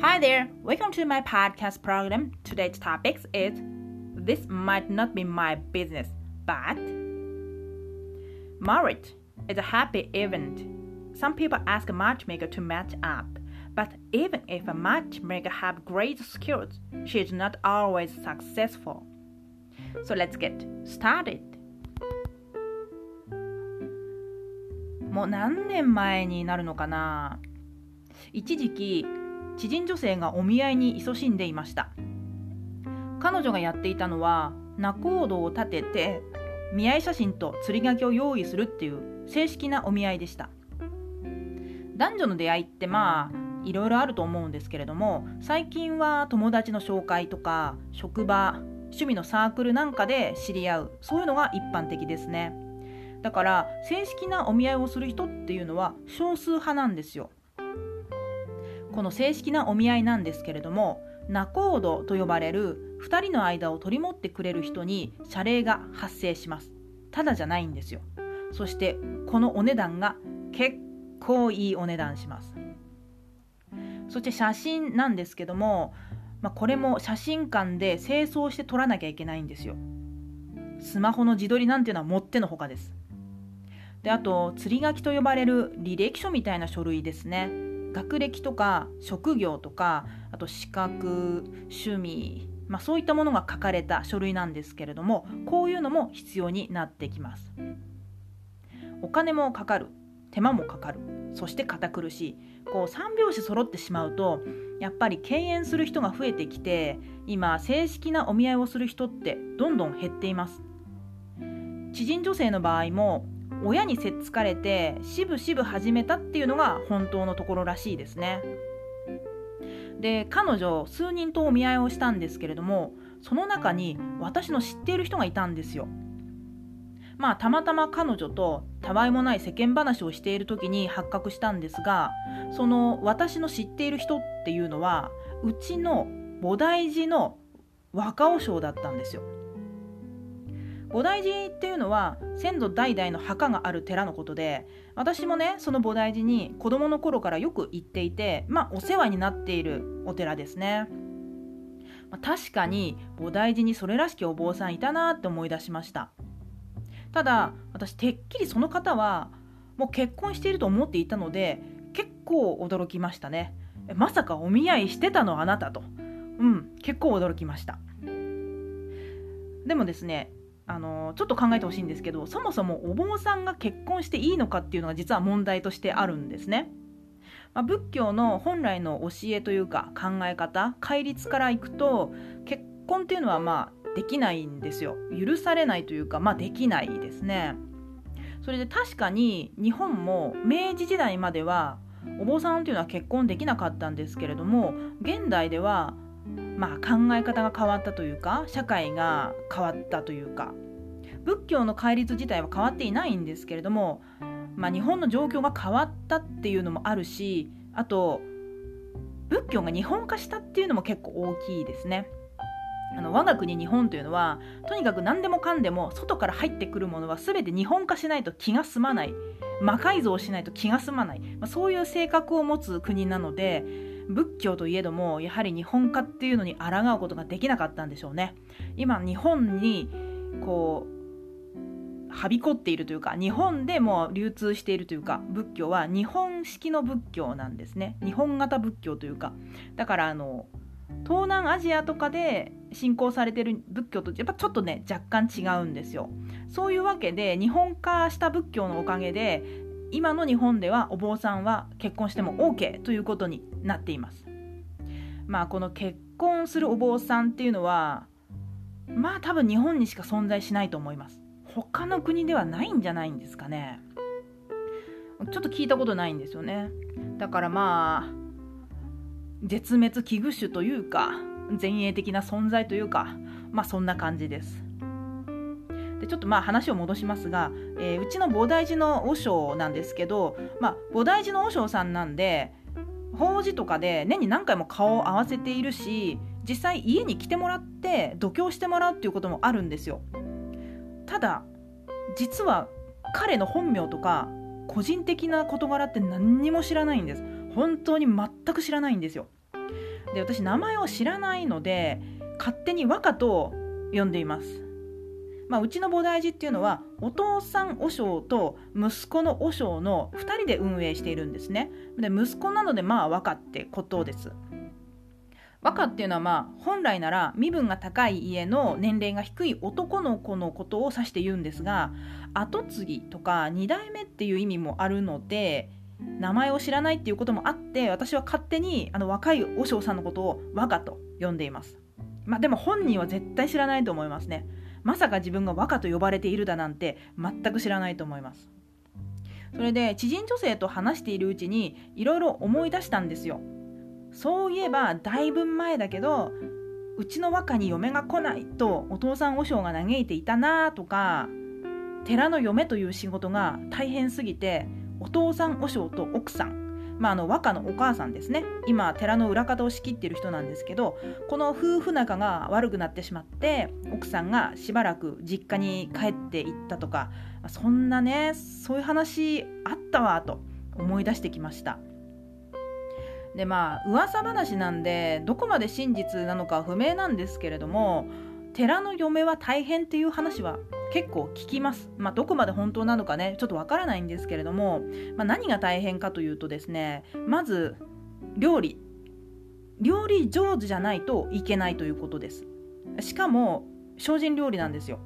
Hi there, welcome to my podcast program. Today's topic is This might not be my business, but marriage is a happy event. Some people ask a matchmaker to match up, but even if a matchmaker have great skills, she is not always successful. So let's get started. もう何年前になるのかな一時期 知人女性がお見合いに勤しんでいました。彼女がやっていたのは仲人を立てて見合い写真と釣り書きを用意するっていう正式なお見合いでした。男女の出会いってまあいろいろあると思うんですけれども最近は友達の紹介とか職場趣味のサークルなんかで知り合うそういうのが一般的ですね。だから正式なお見合いをする人っていうのは少数派なんですよ。この正式なお見合いなんですけれども仲人と呼ばれる2人の間を取り持ってくれる人に謝礼が発生します。ただじゃないんですよ。そしてこのお値段が結構いいお値段します。そして写真なんですけども、まあ、これも写真館で清掃して撮らなきゃいけないんですよ。スマホの自撮りなんていうのはもってのほかです。であと釣り書きと呼ばれる履歴書みたいな書類ですね。学歴とか職業とかあと資格趣味、まあ、そういったものが書かれた書類なんですけれどもこういうのも必要になってきます。お金もかかる手間もかかるそして堅苦しい。こう3拍子揃ってしまうとやっぱり敬遠する人が増えてきて今正式なお見合いをする人ってどんどん減っています。知人女性の場合も親にせっつかれてしぶしぶ始めたっていうのが本当のところらしいですね。で彼女数人とお見合いをしたんですけれどもその中に私の知っている人がいたんですよ。まあたまたま彼女とたわいもない世間話をしている時に発覚したんですがその私の知っている人っていうのはうちの菩提寺の若尾将だったんですよ。菩提寺っていうのは先祖代々の墓がある寺のことで私もねその菩提寺に子供の頃からよく行っていてまあお世話になっているお寺ですね、まあ、確かに菩提寺にそれらしきお坊さんいたなって思い出しました。ただ私てっきりその方はもう結婚していると思っていたので結構驚きましたね。まさかお見合いしてたのあなたと。うん結構驚きました。でもですねあのちょっと考えてほしいんですけどそもそもお坊さんが結婚していいのかっていうのが実は問題としてあるんですね。まあ、仏教の本来の教えというか考え方戒律からいくと結婚っていうのはまあできないんですよ許されないというかまあできないですねそれで確かに日本も明治時代まではお坊さんっていうのは結婚できなかったんですけれども現代ではまあ、考え方が変わったというか社会が変わったというか仏教の戒律自体は変わっていないんですけれども、まあ、日本の状況が変わったっていうのもあるしあと仏教が日本化したっていうのも結構大きいですね。あの我が国日本というのはとにかく何でもかんでも外から入ってくるものは全て日本化しないと気が済まない魔改造しないと気が済まない、まあ、そういう性格を持つ国なので仏教といえどもやはり日本化っていうのに抗うことができなかったんでしょうね。今日本にこうはびこっているというか日本でも流通しているというか仏教は日本式の仏教なんですね。日本型仏教というか。だからあの東南アジアとかで信仰されてる仏教とやっぱちょっとね若干違うんですよ。そういうわけで日本化した仏教のおかげで今の日本ではお坊さんは結婚しても OK ということになっています。まあこの結婚するお坊さんっていうのはまあ多分日本にしか存在しないと思います。他の国ではないんじゃないんですかね。ちょっと聞いたことないんですよね。だからまあ絶滅危惧種というか前衛的な存在というかまあそんな感じです。でちょっとまあ話を戻しますが、えー、うちの菩提寺の和尚なんですけど、まあ、菩提寺の和尚さんなんで法事とかで年に何回も顔を合わせているし実際家に来てもらって度胸してもらうっていうこともあるんですよ。ただ実は彼の本名とか個人的な事柄って何にも知らないんです。本当に全く知らないんですよ。で私名前を知らないので勝手に和歌と呼んでいます。まあ、うちの菩提寺っていうのはお父さん和尚と息子の和尚の2人で運営しているんですね。で息子なのでまあ和歌ってことです。和歌っていうのはまあ本来なら身分が高い家の年齢が低い男の子のことを指して言うんですが跡継ぎとか2代目っていう意味もあるので名前を知らないっていうこともあって私は勝手にあの若い和尚さんのことを和歌と呼んでいます。まあでも本人は絶対知らないと思いますね。まさか自分が和歌と呼ばれているだなんて全く知らないと思います。それで知人女性と話しているうちにいろいろ思い出したんですよ。そういえばだいぶ前だけどうちの和歌に嫁が来ないとお父さん和尚が嘆いていたなとか寺の嫁という仕事が大変すぎてお父さん和尚と奥さんまあ、あの和歌のお母さんですね。今寺の裏方を仕切ってる人なんですけどこの夫婦仲が悪くなってしまって奥さんがしばらく実家に帰っていったとかそんなねそういう話あったわと思い出してきました。でまあ噂話なんでどこまで真実なのか不明なんですけれども寺の嫁は大変っていう話は結構聞きます。まあ、どこまで本当なのかね、ちょっとわからないんですけれども、まあ、何が大変かというとですね、まず、料理。料理上手じゃないといけないということです。しかも、精進料理なんですよ。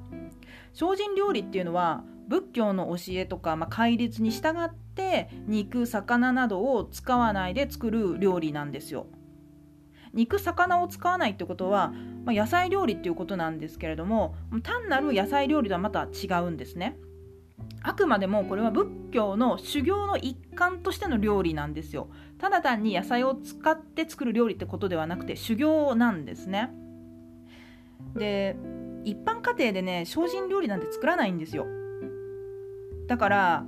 精進料理っていうのは、仏教の教えとか、まあ、戒律に従って肉魚などを使わないで作る料理なんですよ。肉魚を使わないってことは、まあ、野菜料理っていうことなんですけれども単なる野菜料理とはまた違うんですね。あくまでもこれは仏教の修行の一環としての料理なんですよ。ただ単に野菜を使って作る料理ってことではなくて修行なんですね。で一般家庭でね精進料理なんて作らないんですよ。だから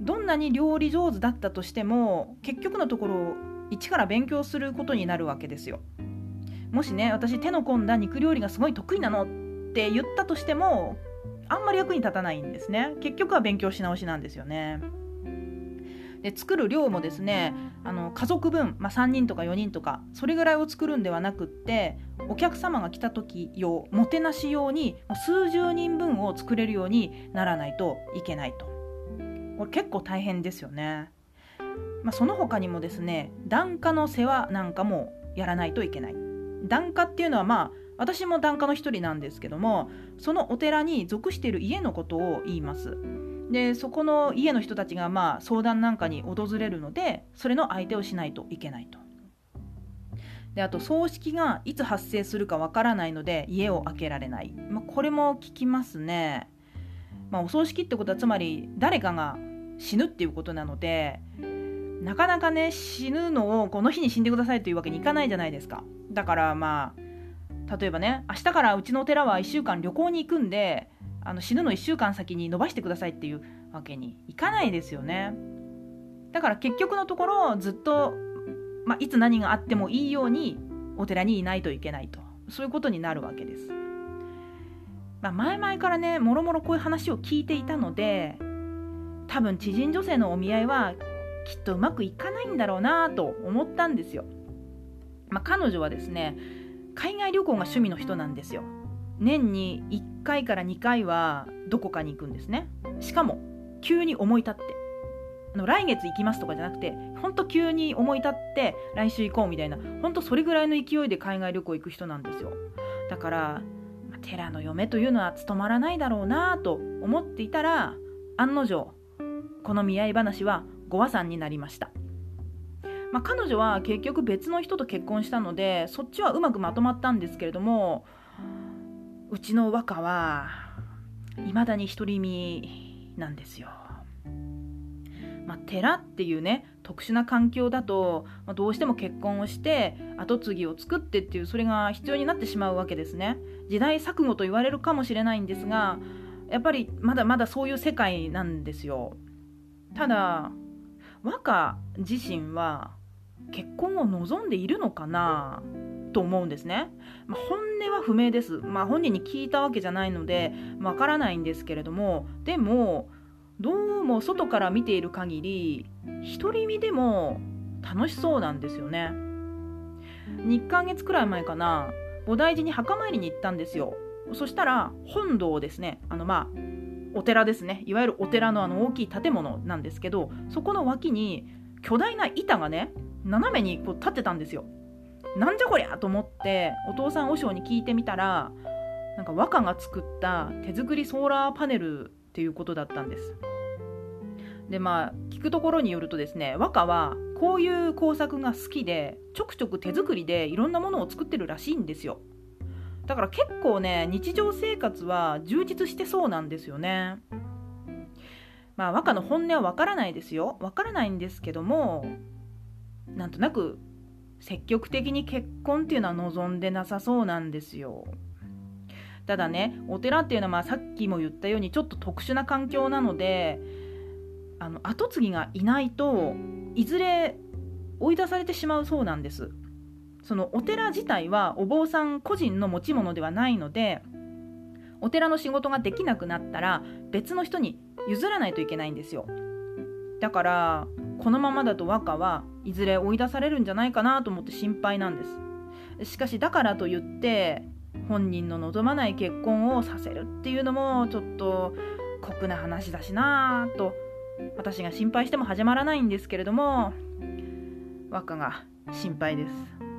どんなに料理上手だったとしても結局のところ一から勉強することになるわけですよ。もしね私手の込んだ肉料理がすごい得意なのって言ったとしてもあんまり役に立たないんですね。結局は勉強し直しなんですよね。で作る量もですねあの家族分、まあ、3人とか4人とかそれぐらいを作るんではなくってお客様が来た時用もてなし用に数十人分を作れるようにならないといけないと。これ結構大変ですよね。まあ、その他にもですね檀家の世話なんかもやらないといけない。檀家っていうのはまあ私も檀家の一人なんですけどもそのお寺に属している家のことを言います。でそこの家の人たちがまあ相談なんかに訪れるのでそれの相手をしないといけないと。であと葬式がいつ発生するかわからないので家を開けられない、まあ、これも聞きますね、まあ、お葬式ってことはつまり誰かが死ぬっていうことなのでなかなかね死ぬのをこの日に死んでくださいというわけにいかないじゃないですか。だからまあ例えばね明日からうちのお寺は1週間旅行に行くんであの死ぬの1週間先に伸ばしてくださいっていうわけにいかないですよね。だから結局のところずっと、まあ、いつ何があってもいいようにお寺にいないといけないと。そういうことになるわけです、まあ、前々からねもろもろこういう話を聞いていたので多分知人女性のお見合いはきっとうまくいかないんだろうなと思ったんですよ。まあ、彼女はですね海外旅行が趣味の人なんですよ。年に1回から2回はどこかに行くんですね。しかも急に思い立ってあの来月行きますとかじゃなくてほんと急に思い立って来週行こうみたいなほんとそれぐらいの勢いで海外旅行行く人なんですよ。だから寺の嫁というのは務まらないだろうなと思っていたら案の定この見合い話はご和算になりました。まあ、彼女は結局別の人と結婚したのでそっちはうまくまとまったんですけれどもうちの和歌はいまだに独り身なんですよ。まあ、寺っていうね特殊な環境だと、まあ、どうしても結婚をして跡継ぎを作ってっていうそれが必要になってしまうわけですね。時代錯誤と言われるかもしれないんですがやっぱりまだまだそういう世界なんですよ。ただ和歌自身は結婚を望んでいるのかなと思うんですね、まあ、本音は不明です、まあ、本人に聞いたわけじゃないのでわからないんですけれどもでもどうも外から見ている限り独り身でも楽しそうなんですよね。2ヶ月くらい前かな菩提寺に墓参りに行ったんですよ。そしたら本堂ですね。あのまあお寺ですね。いわゆるお寺のあの大きい建物なんですけどそこの脇に巨大な板がね斜めにこう立ってたんですよ。なんじゃこりゃと思ってお父さん和尚に聞いてみたらなんか和歌が作った手作りソーラーパネルっていうことだったんです。でまあ聞くところによるとですね和歌はこういう工作が好きでちょくちょく手作りでいろんなものを作ってるらしいんですよ。だから結構ね日常生活は充実してそうなんですよね。まあ和歌の本音はわからないですよ。わからないんですけどもなんとなく積極的に結婚っていうのは望んでなさそうなんですよ。ただねお寺っていうのはまあさっきも言ったようにちょっと特殊な環境なのであの後継ぎがいないといずれ追い出されてしまうそうなんです。そのお寺自体はお坊さん個人の持ち物ではないのでお寺の仕事ができなくなったら別の人に譲らないといけないんですよだからこのままだと和歌はいずれ追い出されるんじゃないかなと思って心配なんですしかしだからといって本人の望まない結婚をさせるっていうのもちょっと酷な話だしなぁと私が心配しても始まらないんですけれども和歌が心配です。